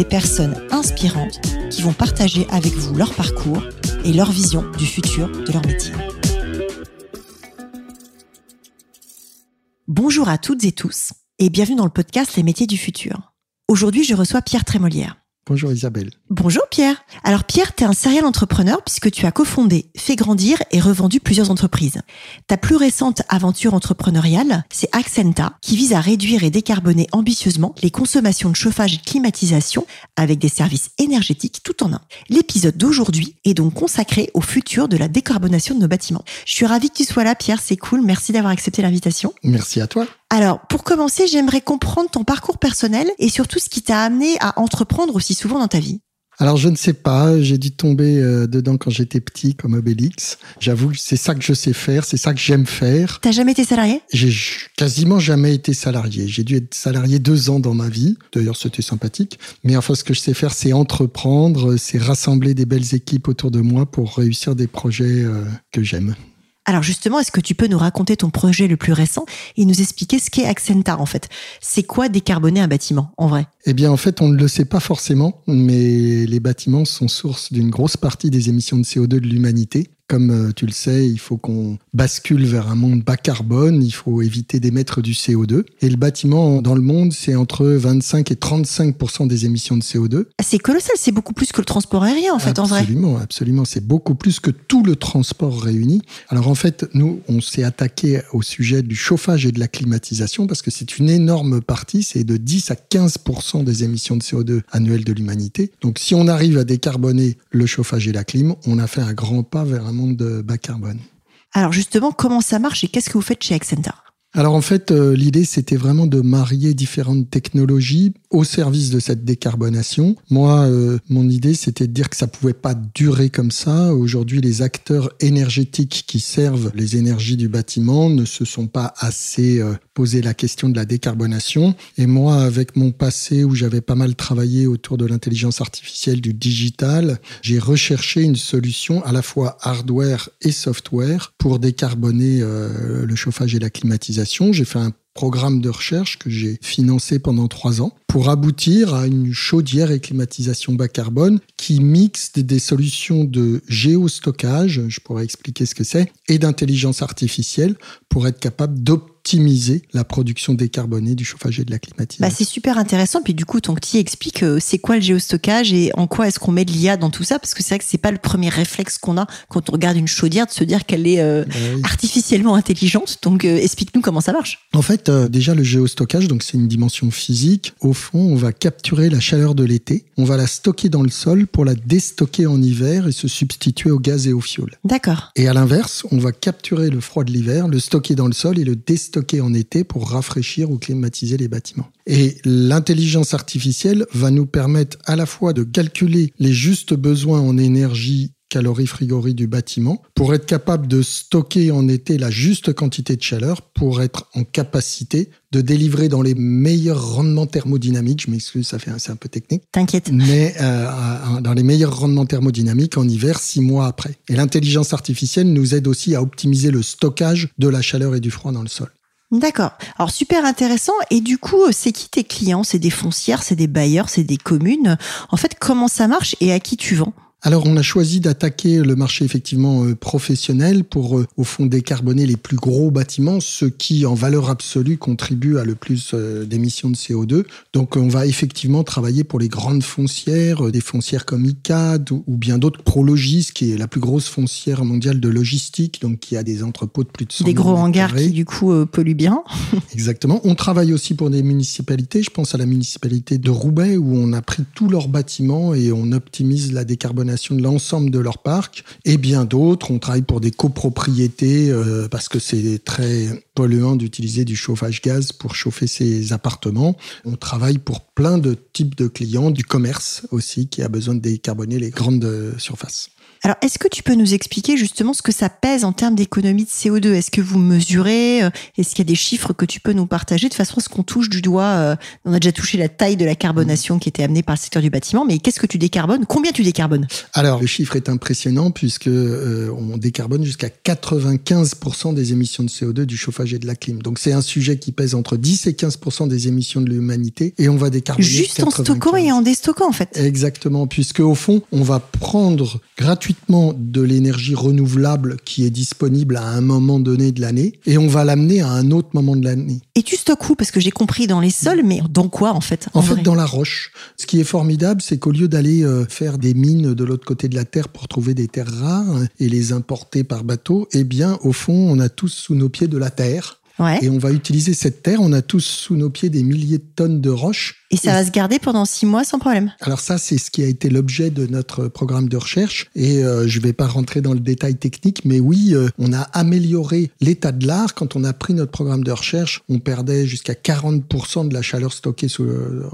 des personnes inspirantes qui vont partager avec vous leur parcours et leur vision du futur de leur métier. Bonjour à toutes et tous et bienvenue dans le podcast Les métiers du futur. Aujourd'hui, je reçois Pierre Trémolière. Bonjour Isabelle. Bonjour Pierre. Alors Pierre, tu es un serial entrepreneur puisque tu as cofondé, fait grandir et revendu plusieurs entreprises. Ta plus récente aventure entrepreneuriale, c'est Accenta, qui vise à réduire et décarboner ambitieusement les consommations de chauffage et de climatisation avec des services énergétiques tout en un. L'épisode d'aujourd'hui est donc consacré au futur de la décarbonation de nos bâtiments. Je suis ravie que tu sois là Pierre, c'est cool. Merci d'avoir accepté l'invitation. Merci à toi. Alors, pour commencer, j'aimerais comprendre ton parcours personnel et surtout ce qui t'a amené à entreprendre aussi souvent dans ta vie. Alors je ne sais pas, j'ai dû tomber euh, dedans quand j'étais petit comme Obélix. J'avoue que c'est ça que je sais faire, c'est ça que j'aime faire. T'as jamais été salarié? J'ai quasiment jamais été salarié. J'ai dû être salarié deux ans dans ma vie. D'ailleurs c'était sympathique. Mais enfin ce que je sais faire c'est entreprendre, c'est rassembler des belles équipes autour de moi pour réussir des projets euh, que j'aime. Alors justement, est-ce que tu peux nous raconter ton projet le plus récent et nous expliquer ce qu'est Accenta en fait? C'est quoi décarboner un bâtiment en vrai? Eh bien en fait, on ne le sait pas forcément, mais les bâtiments sont source d'une grosse partie des émissions de CO2 de l'humanité. Comme euh, tu le sais, il faut qu'on bascule vers un monde bas carbone, il faut éviter d'émettre du CO2. Et le bâtiment dans le monde, c'est entre 25 et 35% des émissions de CO2. Ah, c'est colossal, c'est beaucoup plus que le transport aérien en fait absolument, en vrai. Absolument, absolument, c'est beaucoup plus que tout le transport réuni. Alors en fait, nous, on s'est attaqué au sujet du chauffage et de la climatisation parce que c'est une énorme partie, c'est de 10 à 15% des émissions de CO2 annuelles de l'humanité. Donc si on arrive à décarboner le chauffage et la clim, on a fait un grand pas vers un de bas carbone. Alors justement, comment ça marche et qu'est-ce que vous faites chez Accenta? Alors en fait, euh, l'idée c'était vraiment de marier différentes technologies au service de cette décarbonation. Moi, euh, mon idée c'était de dire que ça pouvait pas durer comme ça. Aujourd'hui, les acteurs énergétiques qui servent les énergies du bâtiment ne se sont pas assez euh, posé la question de la décarbonation. Et moi, avec mon passé où j'avais pas mal travaillé autour de l'intelligence artificielle, du digital, j'ai recherché une solution à la fois hardware et software pour décarboner le chauffage et la climatisation. J'ai fait un programme de recherche que j'ai financé pendant trois ans pour aboutir à une chaudière et climatisation bas carbone qui mixe des solutions de géostockage, je pourrais expliquer ce que c'est, et d'intelligence artificielle pour être capable d'optimiser la production décarbonée du chauffage et de la climatisation. Bah, c'est super intéressant. Puis du coup, ton petit explique euh, c'est quoi le géostockage et en quoi est-ce qu'on met de l'IA dans tout ça? Parce que c'est vrai que c'est pas le premier réflexe qu'on a quand on regarde une chaudière de se dire qu'elle est euh, bah artificiellement intelligente. Donc euh, explique-nous comment ça marche. En fait, déjà le géostockage, donc c'est une dimension physique. Au fond, on va capturer la chaleur de l'été, on va la stocker dans le sol pour la déstocker en hiver et se substituer au gaz et au fioul. D'accord. Et à l'inverse, on va capturer le froid de l'hiver, le stocker dans le sol et le déstocker en été pour rafraîchir ou climatiser les bâtiments. Et l'intelligence artificielle va nous permettre à la fois de calculer les justes besoins en énergie calorie-frigorie du bâtiment pour être capable de stocker en été la juste quantité de chaleur pour être en capacité de délivrer dans les meilleurs rendements thermodynamiques. Je m'excuse, ça fait c'est un peu technique. T'inquiète. Mais euh, dans les meilleurs rendements thermodynamiques en hiver, six mois après. Et l'intelligence artificielle nous aide aussi à optimiser le stockage de la chaleur et du froid dans le sol. D'accord. Alors super intéressant. Et du coup, c'est qui tes clients? C'est des foncières, c'est des bailleurs, c'est des communes? En fait, comment ça marche et à qui tu vends? Alors on a choisi d'attaquer le marché effectivement euh, professionnel pour euh, au fond décarboner les plus gros bâtiments, ceux qui en valeur absolue contribuent à le plus euh, d'émissions de CO2. Donc on va effectivement travailler pour les grandes foncières, des foncières comme ICAD ou, bien d'autres Prologis, qui est la plus grosse foncière mondiale de logistique, donc qui a des entrepôts de plus de 100 Des gros hangars qui du coup polluent bien. Exactement. On travaille aussi pour des municipalités. Je pense à la municipalité de Roubaix où on a pris tous leurs bâtiments et on optimise la décarbonation de l'ensemble de leur parc. Et bien d'autres, on travaille pour des copropriétés euh, parce que c'est très polluant d'utiliser du chauffage gaz pour chauffer ses appartements. On travaille pour plein de types de clients, du commerce aussi qui a besoin de décarboner les grandes surfaces. Alors, est-ce que tu peux nous expliquer justement ce que ça pèse en termes d'économie de CO2 Est-ce que vous mesurez euh, Est-ce qu'il y a des chiffres que tu peux nous partager de façon à ce qu'on touche du doigt euh, On a déjà touché la taille de la carbonation qui était amenée par le secteur du bâtiment, mais qu'est-ce que tu décarbones? Combien tu décarbones? Alors, le chiffre est impressionnant puisque euh, on décarbone jusqu'à 95% des émissions de CO2 du chauffage et de la clim. Donc, c'est un sujet qui pèse entre 10 et 15% des émissions de l'humanité et on va décarboner juste en stockant et en déstockant en fait. Exactement, puisque au fond, on va prendre gratuitement de l'énergie renouvelable qui est disponible à un moment donné de l'année et on va l'amener à un autre moment de l'année. Et tu stockes où? Parce que j'ai compris dans les sols, mais dans quoi en fait? En, fait, dans la roche. Ce qui est formidable, c'est qu'au lieu d'aller euh, faire des mines de l'autre côté de la Terre pour trouver des terres rares et les importer par bateau, eh bien, au fond, on a tous sous nos pieds de la terre et on va utiliser cette terre. On a tous sous nos pieds des milliers de tonnes de roches. Et ça va se garder pendant six mois sans problème. Alors ça, c'est ce qui a été l'objet de notre programme de recherche. Et euh, je ne vais pas rentrer dans le détail technique, mais oui, euh, on a amélioré l'état de l'art. Quand on a pris notre programme de recherche, on perdait jusqu'à 40% de la chaleur stockée sous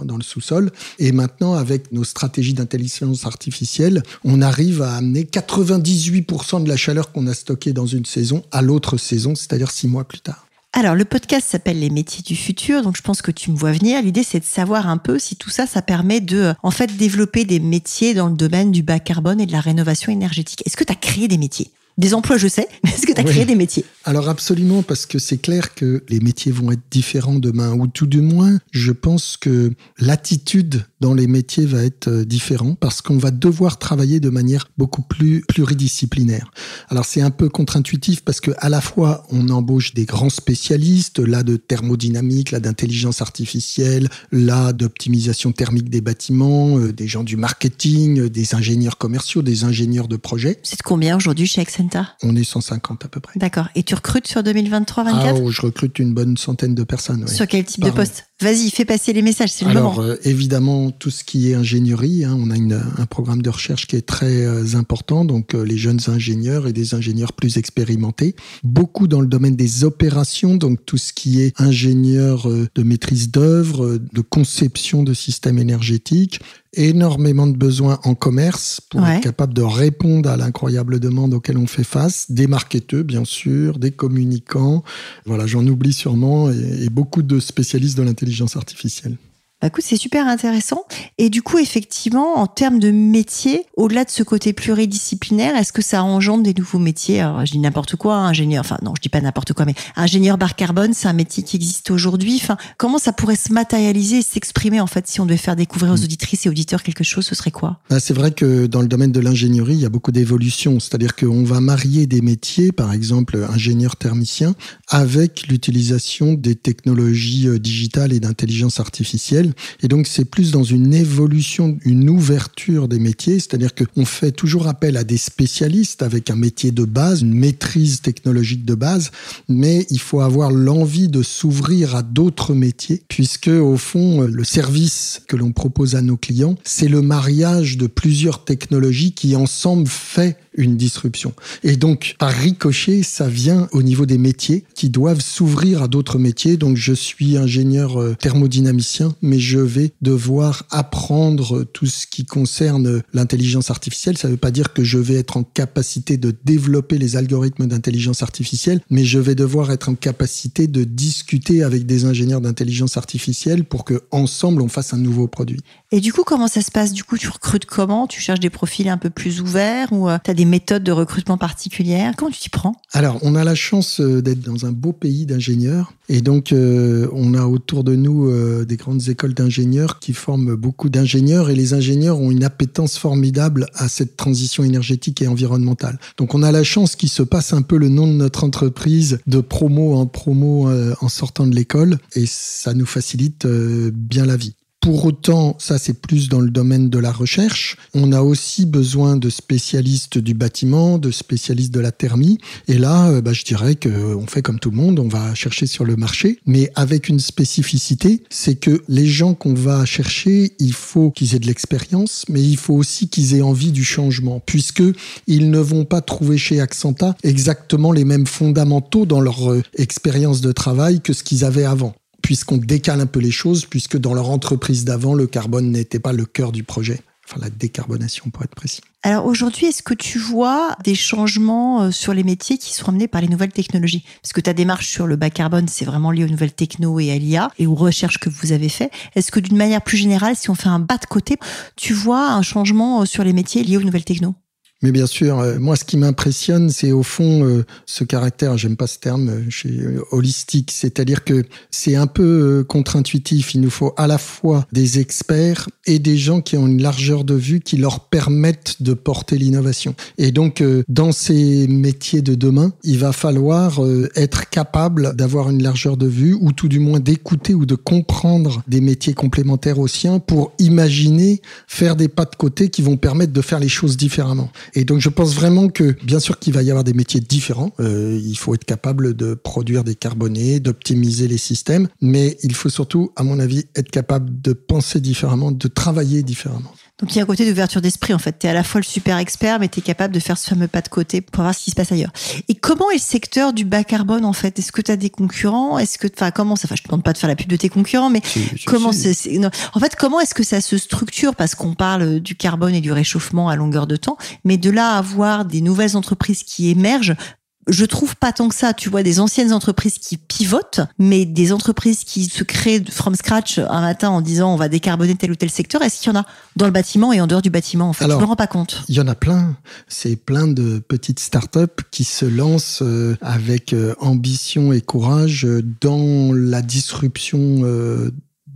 dans le sous-sol. Et maintenant, avec nos stratégies d'intelligence artificielle, on arrive à amener 98% de la chaleur qu'on a stockée dans une saison à l'autre saison, c'est-à-dire six mois plus tard. Alors, le podcast s'appelle Les métiers du futur, donc je pense que tu me vois venir. L'idée, c'est de savoir un peu si tout ça, ça permet de, en fait, développer des métiers dans le domaine du bas carbone et de la rénovation énergétique. Est-ce que tu as créé des métiers? Des emplois, je sais, mais est-ce que tu as créé des métiers? Alors absolument, parce que c'est clair que les métiers vont être différents demain, ou tout du moins, je pense que l'attitude dans les métiers va être euh, différente, parce qu'on va devoir travailler de manière beaucoup plus pluridisciplinaire. Alors c'est un peu contre-intuitif, parce que à la fois on embauche des grands spécialistes, là de thermodynamique, là d'intelligence artificielle, là d'optimisation thermique des bâtiments, euh, des gens du marketing, euh, des ingénieurs commerciaux, des ingénieurs de projet. C'est de combien aujourd'hui chez Accent on est 150 à peu près. D'accord. Et tu recrutes sur 2023-24 ah, oh, Je recrute une bonne centaine de personnes. Sur quel type de poste? Vas-y, fais passer les messages, c'est le moment. Alors, euh, évidemment, tout ce qui est ingénierie, hein, on a un programme de recherche qui est très euh, important, donc euh, les jeunes ingénieurs et des ingénieurs plus expérimentés. Beaucoup dans le domaine des opérations, donc tout ce qui est ingénieur de maîtrise d'œuvre, de conception de systèmes énergétiques, énormément de besoins en commerce pour être capable de répondre à l'incroyable demande auquel on fait face, des marketeurs bien sûr, des communicants, voilà j'en oublie sûrement, et beaucoup de spécialistes de l'intelligence l'intelligence artificielle. Bah écoute, c'est super intéressant. Et du coup, effectivement, en termes de métier, au-delà de ce côté pluridisciplinaire, est-ce que ça engendre des nouveaux métiers? Alors, je dis n'importe quoi, ingénieur. Enfin, non, je dis pas n'importe quoi, mais ingénieur bar carbone, c'est un métier qui existe aujourd'hui. Enfin, comment ça pourrait se matérialiser et s'exprimer en fait si on devait faire découvrir aux mm. auditrices et auditeurs quelque chose Ce serait quoi? Bah, C'est vrai que dans le domaine de l'ingénierie, il y a beaucoup d'évolutions. C'est-à-dire qu'on va marier des métiers, par exemple ingénieur thermicien, avec l'utilisation des technologies euh, digitales et d'intelligence artificielle et donc, c'est plus dans une évolution, une ouverture des métiers, c'est-à-dire qu'on fait toujours appel à des spécialistes avec un métier de base, une maîtrise technologique de base, mais il faut avoir l'envie de s'ouvrir à d'autres métiers, puisque au fond, le service que l'on propose à nos clients, c'est le mariage de plusieurs technologies qui ensemble fait une disruption. Et donc, par ricochet, ça vient au niveau des métiers qui doivent s'ouvrir à d'autres métiers. Donc, je suis ingénieur euh, thermodynamicien, mais je vais devoir apprendre tout ce qui concerne l'intelligence artificielle. Ça ne veut pas dire que je vais être en capacité de développer les algorithmes d'intelligence artificielle, mais je vais devoir être en capacité de discuter avec des ingénieurs d'intelligence artificielle pour que ensemble on fasse un nouveau produit. Et du coup, comment ça se passe? Du coup, tu recrutes comment? Tu cherches des profils un peu plus ouverts ou euh, tu as des méthodes de recrutement particulières? Comment tu t'y prends? Alors, on a la chance euh, d'être dans un beau pays d'ingénieurs. Et donc, euh, on a autour de nous des grandes écoles d'ingénieurs qui forment beaucoup d'ingénieurs. Et les ingénieurs ont une appétence formidable à cette transition énergétique et environnementale. Donc, on a la chance qu'il se passe un peu le nom de notre entreprise de promo en promo en sortant de l'école. Et ça nous facilite bien la vie Pour autant, ça c'est plus dans le domaine de la recherche. On a aussi besoin de spécialistes du bâtiment, de spécialistes de la thermie. Et là, euh, bah, je dirais qu'on fait comme tout le monde, on va chercher sur le marché, mais avec une spécificité, c'est que les gens qu'on va chercher, il faut qu'ils aient de l'expérience, mais il faut aussi qu'ils aient envie du changement, puisque ils ne vont pas trouver chez Accenta exactement les mêmes fondamentaux dans leur euh, expérience de travail que ce qu'ils avaient avant puisqu'on décale un peu les choses, puisque dans leur entreprise d'avant, le carbone n'était pas le cœur du projet. Enfin, la décarbonation, pour être précis. Alors aujourd'hui, est-ce que tu vois des changements euh, sur les métiers qui sont amenés par les nouvelles technologies? Parce que ta démarche sur le bas carbone, c'est vraiment lié aux nouvelles techno et à l'IA et aux recherches que vous avez fait. Est-ce que d'une manière plus générale, si on fait un bas de côté, tu vois un changement euh, sur les métiers liés aux nouvelles techno? Mais bien sûr, euh, moi, ce qui m'impressionne, c'est au fond euh, ce caractère, j'aime pas ce terme, euh, chez holistique, c'est-à-dire que c'est un peu contre-intuitif. Il nous faut à la fois des experts et des gens qui ont une largeur de vue qui leur permettent de porter l'innovation. Et donc, dans ces métiers de demain, il va falloir être capable d'avoir une largeur de vue ou tout du moins d'écouter ou de comprendre des métiers complémentaires aux siens pour imaginer faire des pas de côté qui vont permettre de faire les choses différemment. Et donc je pense vraiment que bien sûr qu'il va y avoir des métiers différents. Euh, il faut être capable de produire des carbonés, d'optimiser les systèmes, mais il faut surtout, à mon avis, être capable de penser différemment, de travailler différemment. Donc il y a un côté d'ouverture d'esprit en fait. Tu es à la fois le super expert, mais tu es capable de faire ce fameux pas de côté pour voir ce qui se passe ailleurs. Et comment est le secteur du bas carbone en fait? Est-ce que tu as des concurrents? Est-ce que enfin comment ça enfin je te demande pas de faire la pub de tes concurrents mais comment c'est en fait comment est-ce que ça se structure? Parce qu'on parle du carbone et du réchauffement à longueur de temps, mais de là à avoir des nouvelles entreprises qui émergent je trouve pas tant que ça. Tu vois des anciennes entreprises qui pivotent, mais des entreprises qui se créent from scratch un matin en disant on va décarboner tel ou tel secteur. Est-ce qu'il y en a dans le bâtiment et en dehors du bâtiment En fait, Alors, je me rends pas compte. Il y en a plein. C'est plein de petites startups qui se lancent euh, avec euh, ambition et courage euh, dans la disruption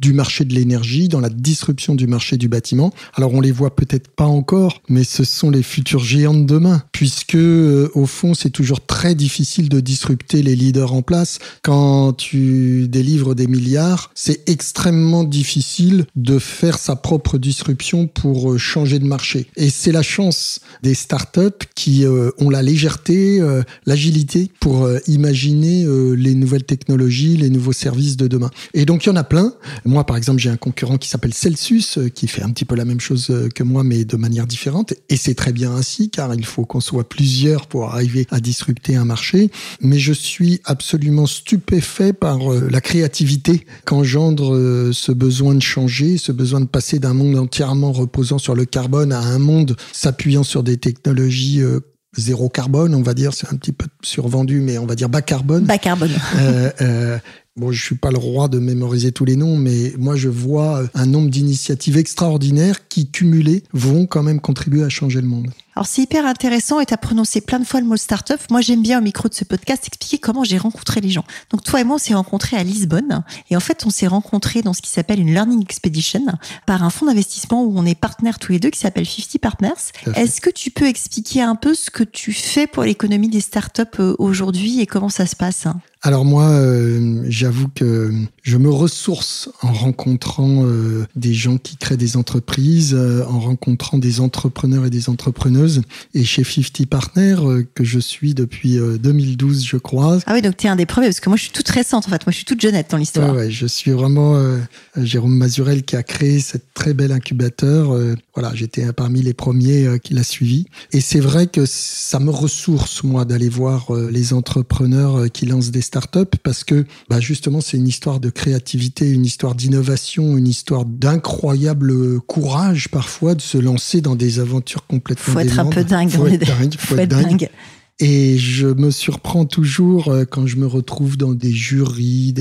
du marché de l'énergie, dans la disruption du marché du bâtiment. Alors on les voit peut-être pas encore, mais ce sont les futurs géants de demain, puisque euh, au fond c'est toujours très difficile de disrupter les leaders en place. Quand tu délivres des milliards, c'est extrêmement difficile de faire sa propre disruption pour euh, changer de marché. Et c'est la chance des startups qui euh, ont la légèreté, l'agilité pour imaginer les nouvelles technologies, les nouveaux services de demain. Et donc il y en a plein. Moi, par exemple, j'ai un concurrent qui s'appelle Celsius, euh, qui fait un petit peu la même chose euh, que moi, mais de manière différente. Et c'est très bien ainsi, car il faut qu'on soit plusieurs pour arriver à disrupter un marché. Mais je suis absolument stupéfait par euh, la créativité qu'engendre ce besoin de changer, ce besoin de passer d'un monde entièrement reposant sur le carbone à un monde s'appuyant sur des technologies zéro carbone, on va dire, c'est un petit peu survendu, mais on va dire bas carbone. Bas carbone. euh, Bon, je suis pas le roi de mémoriser tous les noms, mais moi je vois un nombre d'initiatives extraordinaires qui, cumulées, vont quand même contribuer à changer le monde. Alors c'est hyper intéressant et tu as prononcé plein de fois le mot startup. Moi j'aime bien au micro de ce podcast expliquer comment j'ai rencontré les gens. Donc toi et moi on s'est rencontrés à Lisbonne et en fait on s'est rencontrés dans ce qui s'appelle une Learning Expedition par un fonds d'investissement où on est partenaires tous les deux qui s'appelle 50 Partners. Est-ce que tu peux expliquer un peu ce que tu fais pour l'économie des startups euh, aujourd'hui et comment ça se passe? Alors moi, euh, j'avoue que je me ressource en rencontrant euh, des gens qui créent des entreprises, en rencontrant des entrepreneurs et des et chez 50 Partners euh, que je suis depuis 2012, euh, je crois. Ah oui, donc tu es un des premiers parce que moi je suis toute récente en fait. Moi je suis toute jeunette dans l'histoire. Ouais, je suis vraiment euh, Jérôme Mazurel qui a créé cette très belle incubateur. voilà, j'étais parmi les premiers qui l'a suivi. Et c'est vrai que ça me ressource moi d'aller voir les entrepreneurs qui lancent des startups parce que bah, justement c'est une histoire de créativité, une histoire d'innovation, une histoire d'incroyable courage parfois de se lancer dans des aventures complètement un peu dingue. Faut être dingue, faut être dingue. Et je me surprends toujours euh, quand je me retrouve dans des jurys.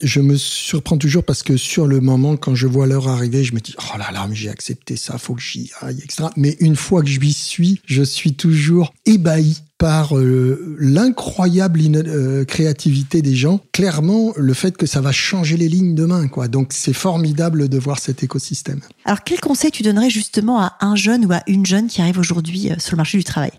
Je me surprends toujours parce que sur le moment, quand je vois l'heure arriver, je me dis oh là là, mais j'ai accepté ça, faut que j'y aille, etc. Mais une fois que je y suis, je suis toujours ébahi par euh, l'incroyable euh, créativité des gens. Clairement, le fait que ça va changer les lignes demain, quoi. Donc c'est formidable de voir cet écosystème. Alors quel conseil tu donnerais justement à un jeune ou à une jeune qui arrive aujourd'hui sur le marché du travail?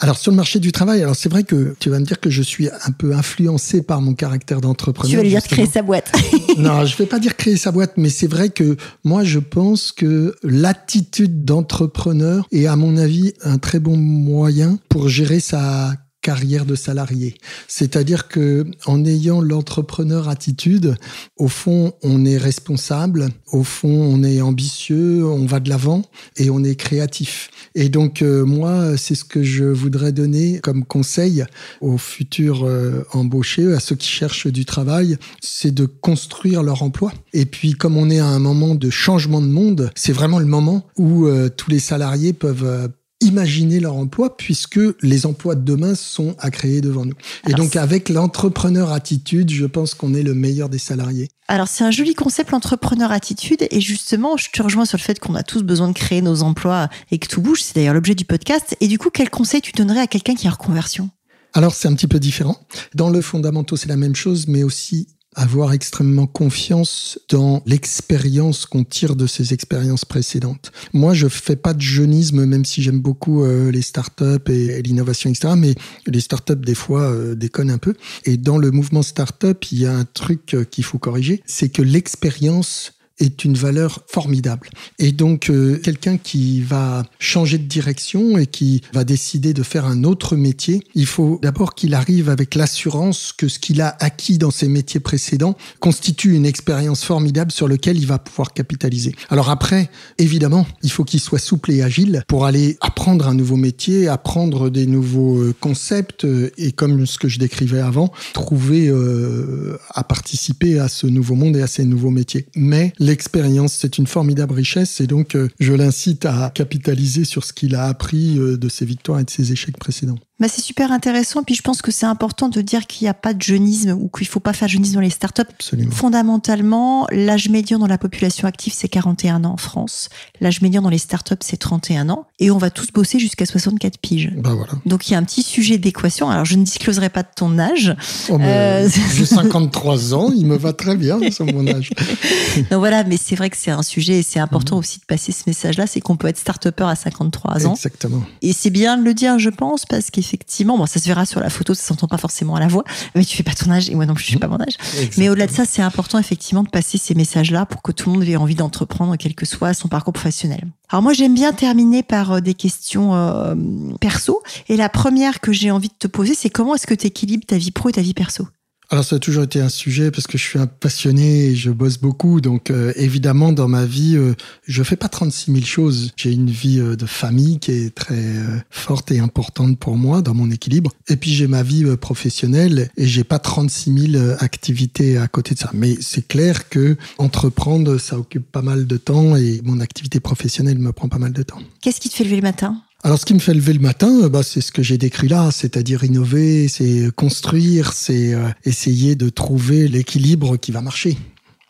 Alors sur le marché du travail, alors c'est vrai que tu vas me dire que je suis un peu influencé par mon caractère d'entrepreneur. Tu vas lui dire créer sa boîte. non, je vais pas dire créer sa boîte, mais c'est vrai que moi je pense que l'attitude d'entrepreneur est à mon avis un très bon moyen pour gérer sa carrière de salarié. C'est-à-dire que en ayant l'entrepreneur attitude, au fond, on est responsable, au fond, on est ambitieux, on va de l'avant et on est créatif. Et donc euh, moi, c'est ce que je voudrais donner comme conseil aux futurs euh, embauchés, à ceux qui cherchent du travail, c'est de construire leur emploi. Et puis comme on est à un moment de changement de monde, c'est vraiment le moment où euh, tous les salariés peuvent imaginer leur emploi puisque les emplois de demain sont à créer devant nous. et donc avec l'entrepreneur attitude, je pense qu'on est le meilleur des salariés. Alors c'est un joli concept l'entrepreneur attitude et justement je te rejoins sur le fait qu'on a tous besoin de créer nos emplois et que tout bouge, c'est d'ailleurs l'objet du podcast. Et du coup quel conseil tu donnerais à quelqu'un qui est en reconversion alors c'est un petit peu différent. Dans le fondamental, c'est la même chose, mais aussi avoir extrêmement confiance dans l'expérience qu'on tire de ces expériences précédentes. Moi, je fais pas de jeunisme, même si j'aime beaucoup euh, les startups et, l'innovation, etc. Mais les startups, des fois, euh, déconnent un peu. Et dans le mouvement startup, il y a un truc euh, qu'il faut corriger, c'est que l'expérience est une valeur formidable. Et donc, euh, quelqu'un qui va changer de direction et qui va décider de faire un autre métier, il faut d'abord qu'il arrive avec l'assurance que ce qu'il a acquis dans ses métiers précédents constitue une expérience formidable sur laquelle il va pouvoir capitaliser. Alors après, évidemment, il faut qu'il soit souple et agile pour aller apprendre un nouveau métier, apprendre des nouveaux euh, concepts euh, et comme ce que je décrivais avant, trouver à participer à ce nouveau monde et à ces nouveaux métiers. Mais l'expérience, c'est une formidable richesse et donc euh, je l'incite à capitaliser sur ce qu'il a appris euh, de ses victoires et de ses échecs précédents. Bah, c'est super intéressant. Puis je pense que c'est important de dire qu'il n'y a pas de jeunisme ou qu'il faut pas faire jeunisme dans les startups. Absolument. Fondamentalement, l'âge médian dans la population active, c'est 41 ans en France. L'âge médian dans les startups, c'est 31 ans. Et on va tous bosser jusqu'à 64 piges. Bah voilà. Donc il y a un petit sujet d'équation. Alors je ne discloserai pas de ton âge. Oh, euh... J'ai 53 ans, il me va très bien sur mon âge. Donc voilà, mais c'est vrai que c'est un sujet et c'est important mhm. aussi de passer ce message-là, c'est qu'on peut être start à 53 ans. Exactement. Et c'est bien de le dire, je pense, parce qu'il effectivement, bon, ça se verra sur la photo, ça s'entend pas forcément à la voix, mais tu fais pas ton âge et moi non plus, je suis pas mon âge. Mais au-delà de ça, c'est important effectivement de passer ces messages-là pour que tout le monde ait envie d'entreprendre, quel que soit son parcours professionnel. Alors moi, j'aime bien terminer par euh, des questions euh, perso. Et la première que j'ai envie de te poser, c'est comment est-ce que tu équilibres ta vie pro et ta vie perso? Alors ça a toujours été un sujet parce que je suis un passionné et je bosse beaucoup. Donc euh, évidemment dans ma vie, euh, je fais pas 36 000 choses. J'ai une vie euh, de famille qui est très forte et importante pour moi dans mon équilibre. Et puis j'ai ma vie professionnelle et j'ai pas 36 000 activités à côté de ça. Mais c'est clair que entreprendre, ça occupe pas mal de temps et mon activité professionnelle me prend pas mal de temps. Qu'est-ce qui te fait lever le matin? Alors, ce qui me fait lever le matin, euh, bah, c'est ce que j'ai décrit là, c'est-à-dire innover, c'est construire, c'est euh, essayer de trouver l'équilibre qui va marcher.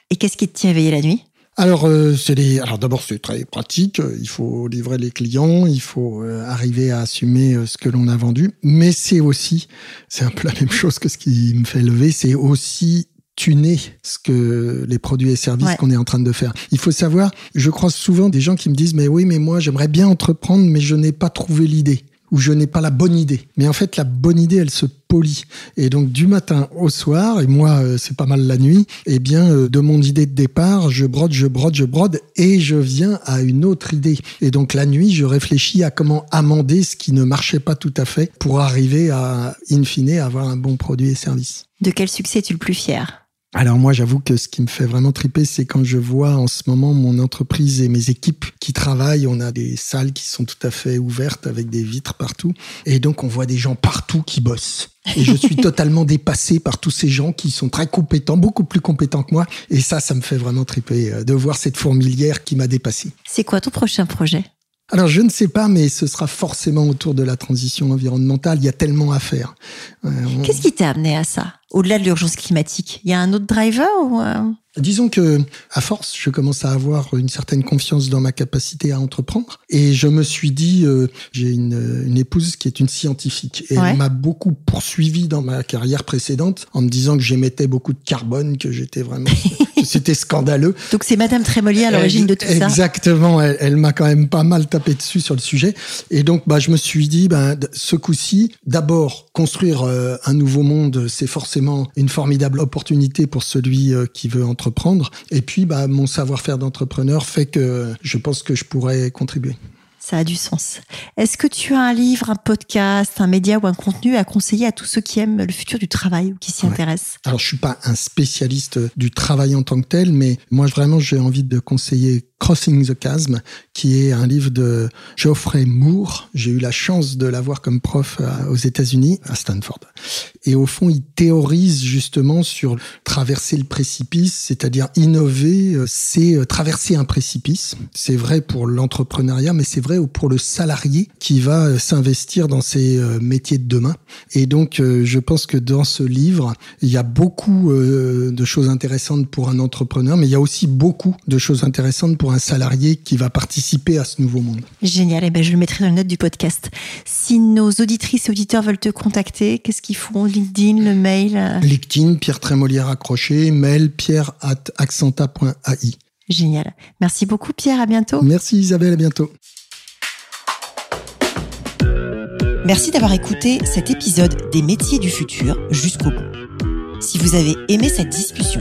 Et qu'est-ce qui te tient éveillé la nuit? Alors, euh, c'est les... Alors d'abord, c'est très pratique. Il faut livrer les clients, il faut arriver à assumer ce que l'on a vendu. Mais c'est aussi, c'est un peu la même chose que ce qui me fait lever, c'est aussi tuner ce que les produits et services qu'on est en train de faire. Il faut savoir, je crois souvent des gens qui me disent mais oui mais moi j'aimerais bien entreprendre mais je n'ai pas trouvé l'idée ou je n'ai pas la bonne idée. Mais en fait la bonne idée elle se polie et donc du matin au soir et moi euh, c'est pas mal la nuit, eh bien euh, de mon idée de départ, je brode, je brode, je brode et je viens à une autre idée. Et donc la nuit, je réfléchis à comment amender ce qui ne marchait pas tout à fait pour arriver à in fine avoir un bon produit et service. De quel succès es-tu le plus fier? Alors moi, j'avoue que ce qui me fait vraiment triper, c'est quand je vois en ce moment mon entreprise et mes équipes qui travaillent. On a des salles qui sont tout à fait ouvertes avec des vitres partout. Et donc, on voit des gens partout qui bossent. Et je suis totalement dépassé par tous ces gens qui sont très compétents, beaucoup plus compétents que moi. Et ça, ça me fait vraiment triper euh, de voir cette fourmilière qui m'a dépassé. C'est quoi ton prochain projet? Alors je ne sais pas, mais ce sera forcément autour de la transition environnementale. Il y a tellement à faire. Euh, Qu'est-ce qui t'a amené à ça? Au-delà de l'urgence climatique, il y a un autre driver ou euh Disons que, à force, je commence à avoir une certaine confiance dans ma capacité à entreprendre. Et je me suis dit, euh, j'ai une, une, épouse qui est une scientifique. Et elle m'a beaucoup poursuivi dans ma carrière précédente en me disant que j'émettais beaucoup de carbone, que j'étais vraiment, c'était scandaleux. Donc c'est Madame Trémolier à l'origine de tout ça. Exactement. Elle, elle m'a quand même pas mal tapé dessus sur le sujet. Et donc, bah, je me suis dit, ben, ce coup-ci, d'abord, construire euh, un nouveau monde, c'est forcément une formidable opportunité pour celui euh, qui veut entreprendre prendre. Et puis, bah, mon savoir-faire d'entrepreneur fait que je pense que je pourrais contribuer. Ça a du sens. Est-ce que tu as un livre, un podcast, un média ou un contenu à conseiller à tous ceux qui aiment le futur du travail ou qui s'y intéressent? Alors, je suis pas un spécialiste du travail en tant que tel, mais moi, vraiment, j'ai envie de conseiller Crossing the Chasm, qui est un livre de Geoffrey Moore. J'ai eu la chance de l'avoir comme prof aux États-Unis, à Stanford. Et au fond, il théorise justement sur traverser le précipice, c'est-à-dire innover, euh, c'est euh, traverser un précipice. C'est vrai pour l'entrepreneuriat, mais c'est vrai pour le salarié qui va euh, s'investir dans ces métiers de demain. Et donc, je pense que dans ce livre, il y a beaucoup de choses intéressantes pour un entrepreneur, mais il y a aussi beaucoup de choses intéressantes pour un salarié qui va participer à ce nouveau monde. Génial, et eh ben je le mettrai dans les notes du podcast. Si nos auditrices et auditeurs veulent te contacter, qu'est-ce qu'ils font? LinkedIn, le mail LinkedIn, Pierre Trémolière accroché, mail pierre at accenta.ai. Génial. Merci beaucoup Pierre, à bientôt. Merci Isabelle, à bientôt. Merci d'avoir écouté cet épisode des métiers du futur jusqu'au bout. Si vous avez aimé cette discussion,